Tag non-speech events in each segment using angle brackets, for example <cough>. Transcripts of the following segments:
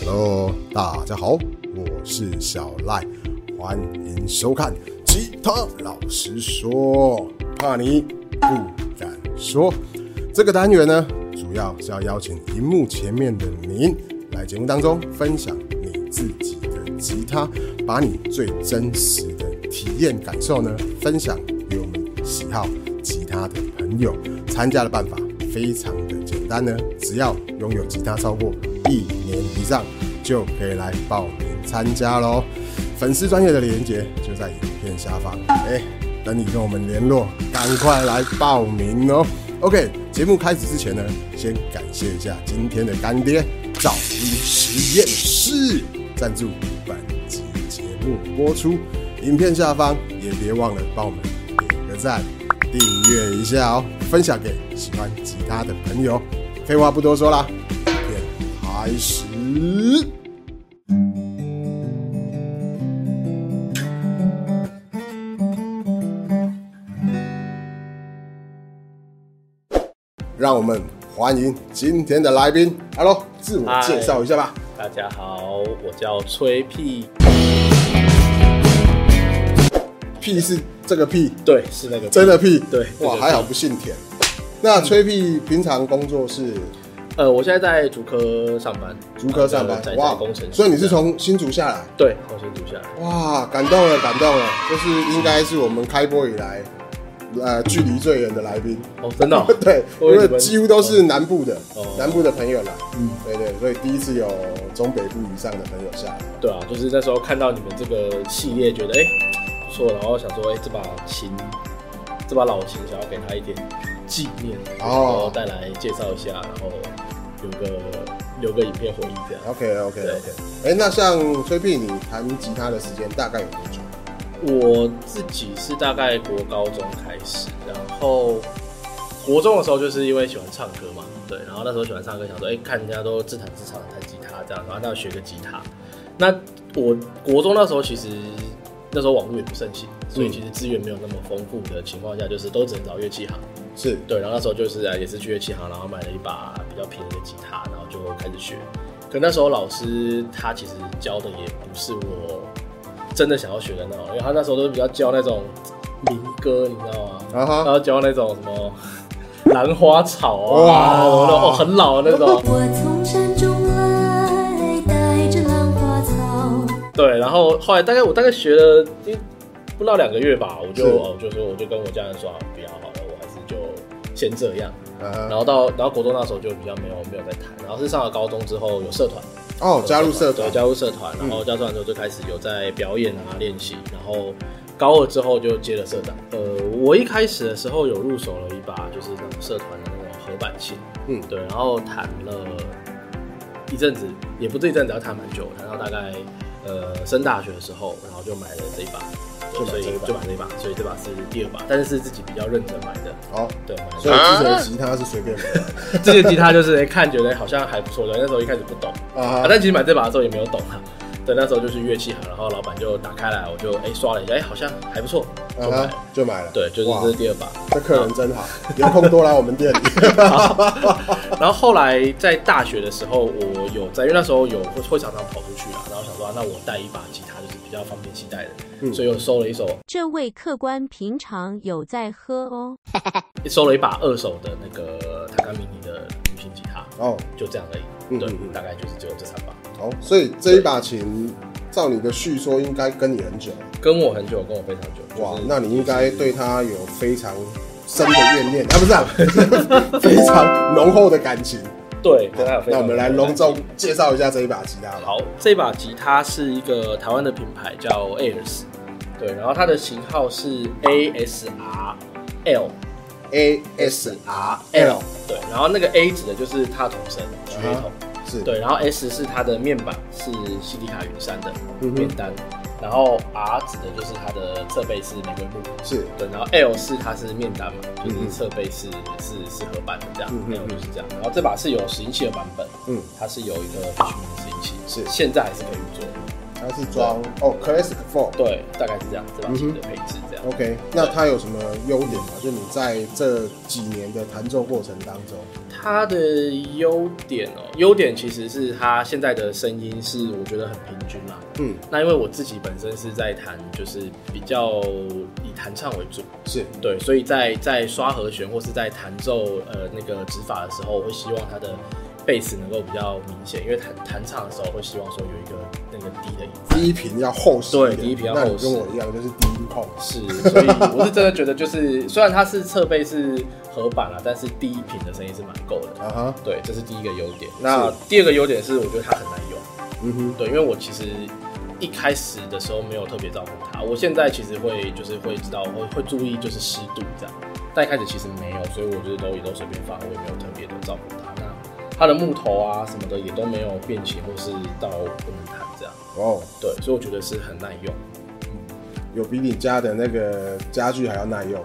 Hello，大家好，我是小赖，欢迎收看吉他老实说，怕你不敢说。这个单元呢，主要是要邀请荧幕前面的您来节目当中分享你自己的吉他，把你最真实的体验感受呢分享给我们喜好吉他的朋友。参加的办法非常的简单呢，只要拥有吉他超过一年以上，就可以来报名参加喽。粉丝专业的连接就在影片下方，哎、等你跟我们联络，赶快来报名哦。OK，节目开始之前呢，先感谢一下今天的干爹噪音实验室赞助本集节目播出。影片下方也别忘了帮我们点个赞、订阅一下哦，分享给喜欢吉他的朋友。废话不多说啦，影片开始。让我们欢迎今天的来宾。Hello，自我介绍一下吧。大家好，我叫崔屁，屁是这个屁，对，是那个真的屁。对哇，这个还好不姓田。那崔屁平常工作是？呃，我现在在竹科上班，竹科上班。哇工程师，所以你是从新竹下来，对从新竹下来，哇，感动了，感动了，就是应该是我们开播以来，呃，距离最远的来宾。哦，真的哦、<laughs> 对，因为几乎都是南部的，哦。南部的朋友来。嗯，对对，所以第一次有中北部以上的朋友下来。对啊，就是那时候看到你们这个系列，觉得哎、不错，然后想说哎、这把琴，这把老琴想要给他一点纪念，哦然后带来介绍一下，然后有个留个影片回忆这样。OK OK OK 哎、那像崔屁，你弹吉他的时间大概有多久？我自己是大概国高中开始，然后国中的时候就是因为喜欢唱歌嘛，对，然后那时候喜欢唱歌，想说，哎、看人家都自弹自唱弹吉他这样，然后那要学个吉他。那我国中那时候其实那时候网络也不盛行，所以其实资源没有那么丰富的情况下，就是都只能找乐器行。是对，然后那时候就是啊，也是去乐器行，然后买了一把比较便宜的吉他，然后就开始学。可那时候老师他其实教的也不是我真的想要学的那种，因为他那时候都是比较教那种民歌，你知道吗？然后教那种什么兰花草啊，哇什么的哦，很老的那种。我从山中来，对，然后后来大概我大概学了一不到两个月吧，我就哦就说我就跟我家人说啊不要好了，我还是就先这样。然后到然后国中那时候就比较没有没有在谈，然后是上了高中之后有社团，哦，加入社团。对，加入社团，然后加入社团之后就开始有在表演啊练习，然后高二之后就接了社长。呃，我一开始的时候有入手了一把就是那种社团的那种合板琴，嗯。对，然后弹了一阵子，也不是一阵子，要弹蛮久，弹到大概呃升大学的时候，然后就买了这一把，就所以就买这一把所以这把是第二把，但是是自己比较认真买的，好，对，所以之前的吉他是随便买的 <laughs> 这件吉他就是、欸看觉得好像还不错对，那时候一开始不懂。啊啊，但其实买这把的时候也没有懂啊。对，那时候就是乐器行，然后老板就打开来，我就哎、刷了一下，哎、好像还不错，就啊买了。哈，就买了。对，就是这是第二把。这客人真好，有空多来我们店里。<laughs> 然后后来在大学的时候，我有在，因为那时候有会会常常跑出去啦，那我带一把吉他就是比较方便携带的，嗯所以又收了一首，这位客官平常有在喝哦。<laughs> 收了一把二手的那个塔卡米尼的旅行吉他，哦，就这样而已。对嗯嗯嗯，大概就是只有这三把，哦，所以这一把琴，照你的叙说，应该跟你很久。跟我很久，跟我非常久。哇就是，那你应该对它有非常深的怨念啊，不是啊，<laughs> 非常浓厚的感情。对，跟他有非常那我们来隆重介绍一下这一把吉他吧。好，这把吉他是一个台湾的品牌，叫 Airs，对，然后它的型号是 ASR L A S R L L 对，然后那个 A 指的就是它筒声曲乐筒，是，对，然后 S 是它的面板是西迪卡云山的面单，然后 R 指的就是它的侧背是玫瑰木，是。对，然后 L 是它是面单嘛，就是侧背是是是合板的这样嗯嗯，L 就是这样，然后这把是有拾音器的版本，嗯，它是有一个名的拾音器，是。现在还是可以运作的。它是装哦 Classic Four，对，大概是这样，这把琴的配置。这样。OK，那它有什么优点吗？就你在这几年的弹奏过程当中，它的优点哦，优点其实是它现在的声音是我觉得很平均啦。嗯，那因为我自己本身是在弹，就是比较以弹唱为主，是对，所以在在刷和弦或是在弹奏呃那个指法的时候，我会希望它的贝斯能够比较明显，因为弹弹唱的时候会希望说有一个那个低的音第一频要厚实，对第一频要厚实跟我一样，就是低音控。是，所以我是真的觉得就是 <laughs> 虽然它是侧背是合板啦，但是第一频的声音是蛮够的。啊哈，对，这是第一个优点。那第二个优点是，我觉得它很难用。嗯哼，对，因为我其实一开始的时候没有特别照顾它，我现在其实会就是会知道会会注意就是湿度这样，但一开始其实没有，所以我就是都也都随便放，我也没有特别的照顾它。那它的木头啊什么的也都没有变形或是到不能弹这样，哦，对，所以我觉得是很耐用。有比你家的那个家具还要耐用。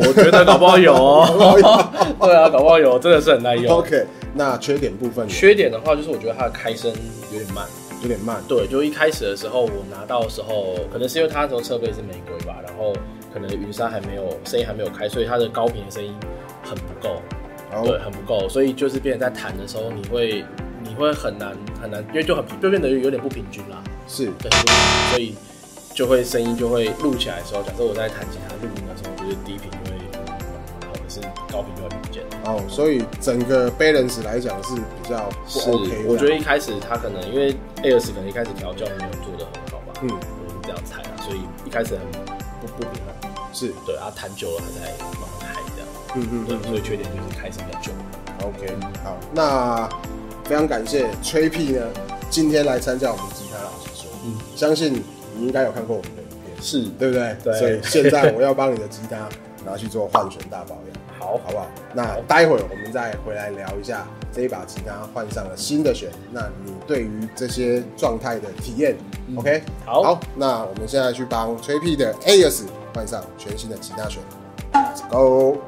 我觉得搞不好有哦，<laughs> 对啊，搞不好有，真的是很耐用。OK，那缺点部分呢缺点的话就是我觉得它的开声有点慢。有点慢。对，就一开始的时候，我拿到的时候，可能是因为它那时候设备是玫瑰吧，然后可能云杉还没有声音还没有开，所以它的高频的声音很不够，然对，很不够，所以就是变成在弹的时候，你会你会很难很难，因为就很就变得有点不平均啦，是。对，所以就会声音就会录起来的时候，假设我在弹吉他录音的时候，就是低频就会，或者是高频就会不见。哦，所以整个 balance 来讲是比较不是。我觉得一开始他可能因为 AS 可能一开始调教没有做的很好吧，嗯。我是这样猜啊，所以一开始很不不平衡，是，对啊，弹久了他才慢慢开嗯嗯嗯。所以缺点就是开始比较久。OK，好，那非常感谢吹屁呢，今天来参加我们吉他老师说，嗯。相信你应该有看过我们的影片，是，对不对？对。所以现在我要帮你的吉他拿去做换弦大保养，<laughs> 好。好不好？那待会儿我们再回来聊一下这一把吉他换上了新的弦，那你对于这些状态的体验、o k 嗯好。好，那我们现在去帮吹屁的 AS 换上全新的吉他弦，Let's go。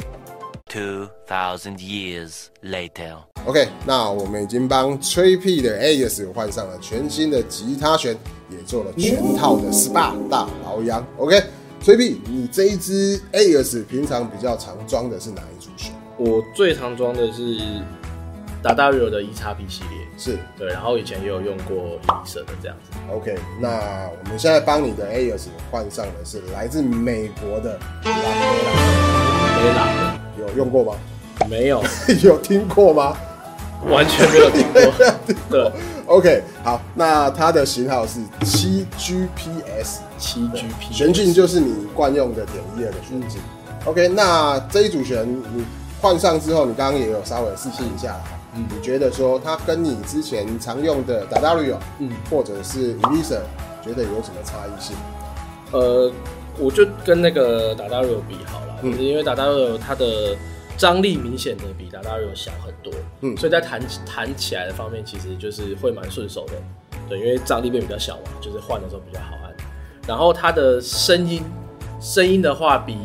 2,000 years later. OK，那我们已经帮吹屁的 AS 换上了全新的吉他弦，也做了全套的 SPA 大保养。OK，吹屁，你这一支 AS 平常比较常装的是哪一组弦？我最常装的是达达 Rio 的 EXP 系列，是对，然后以前也有用过伊色的这样子，OK，那我们现在帮你的 AS 换上的是来自美国的拉菲拉，没拉有用过吗？没有，<laughs> 有听过吗完全没有听过，<laughs> 对，？OK，好，那它的型号是七 GPS。七 GP 悬镜就是你惯用的点一二的弦距。OK，那这一组弦你换上之后，你刚刚也有稍微试听一下了。嗯你觉得说它跟你之前常用的 i o 嗯或者是 Elisa，觉得有什么差异性？呃，我就跟那个达达瑞比好了，嗯。因为达达瑞它的张力明显的比达达瑞小很多，嗯所以在弹弹起来的方面，其实就是会蛮顺手的，对，因为张力变比较小嘛，就是换的时候比较好按。然后它的声音，声音的话比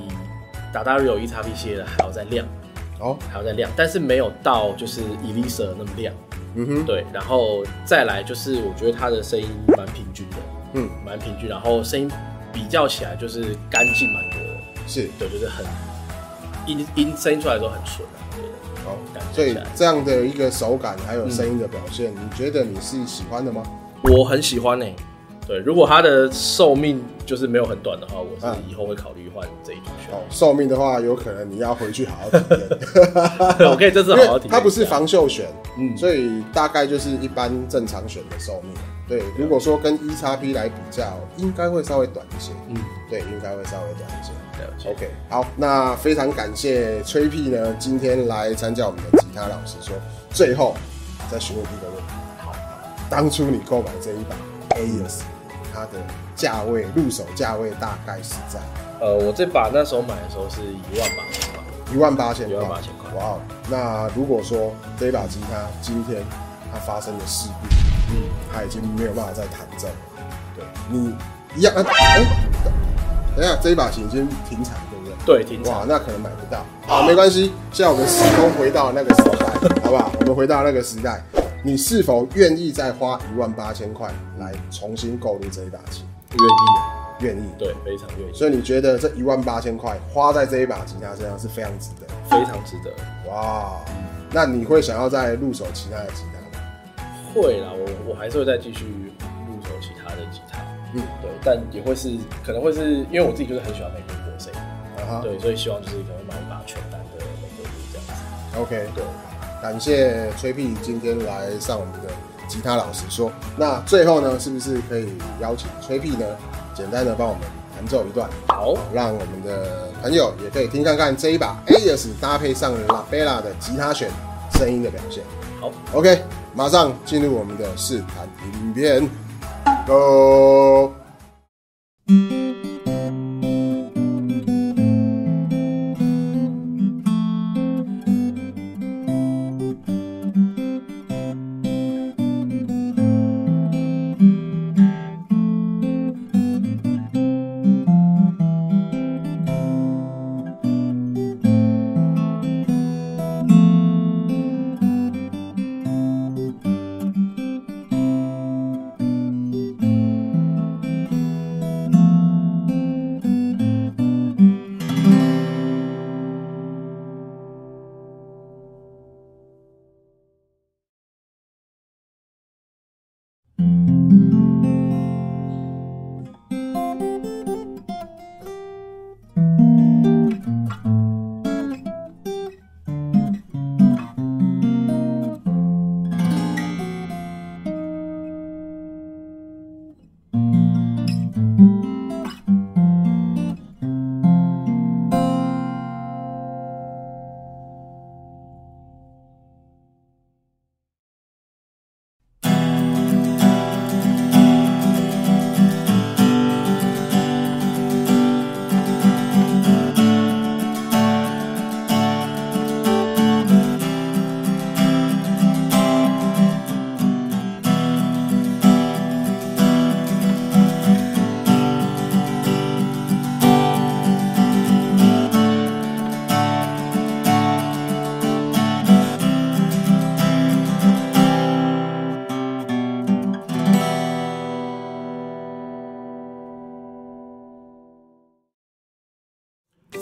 达达瑞 E x P 系列的还要再亮，哦，还要再亮，但是没有到就是 Elisa 那么亮，嗯哼，对，然后再来就是我觉得它的声音蛮平均的，嗯，蛮平均，然后声音比较起来就是干净蛮是对，就是很音音声音出来的时候很纯啊，所以觉起来这样的一个手感还有声音的表现，你觉得你是喜欢的吗？我很喜欢呢、欸对，如果它的寿命就是没有很短的话，我嗯是以后会考虑换这一组选。哦，寿命的话，有可能你要回去好好体验。<laughs> 我可以这次好好体验一下它不是防锈选，嗯所以大概就是一般正常选的寿命。对，如果说跟 E 叉 P 来比较，应该会稍微短一些。嗯，对，应该会稍微短一些。了解。OK，好，那非常感谢崔屁呢，今天来参加我们的吉他老师说，最后再询问一个问题。好，当初你购买这一把 AS，它的价位入手价位大概是在呃，我这把那时候买的时候是一万八千块，一万八千块。18,000块哇哦！那如果说这一把吉他今天它发生了事故，嗯，它已经没有办法再弹奏了，对你一样啊？哎、等一下，这一把琴已经停产，对不对？对，停哇，产。那可能买不到。好，没关系，现在我们时空回到那个时代，好不好？我们回到那个时代，你是否愿意再花一万八千块来重新购入这一把琴？愿意啊，愿意。对，非常愿意，所以你觉得这一万八千块花在这一把吉他身上是非常值得？非常值得。哇，那你会想要再入手其他的吉他吗？会啦，我我还是会再继续入手其他的吉他，嗯，对，但也会是可能会是因为我自己就是很喜欢玫瑰国声，啊哈。对，所以希望就是可能买一把全单的玫瑰鼓这样子。，OK，对，感谢崔屁今天来上我们的吉他老师说。那最后呢，是不是可以邀请崔屁呢，简单的帮我们弹奏一段，好，让我们的朋友也可以听看看这一把 AES 搭配上 La Bella 的吉他弦声音的表现。好，OK，马上进入我们的试弹影片ド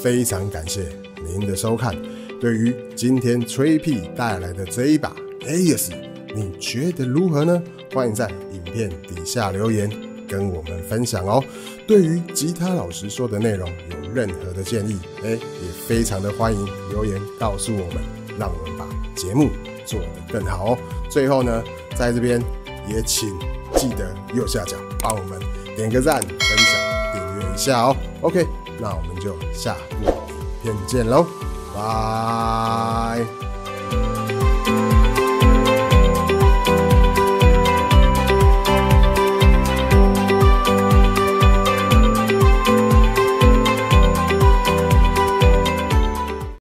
非常感谢您的收看。对于今天吹屁带来的这一把 AES，你觉得如何呢？欢迎在影片底下留言跟我们分享哦。对于吉他老师说的内容有任何的建议，哎，也非常的欢迎留言告诉我们，让我们把节目做得更好哦。最后呢，在这边也请记得右下角帮我们点个赞、分享、订阅一下哦。OK，那我们就下部影片见喽，拜。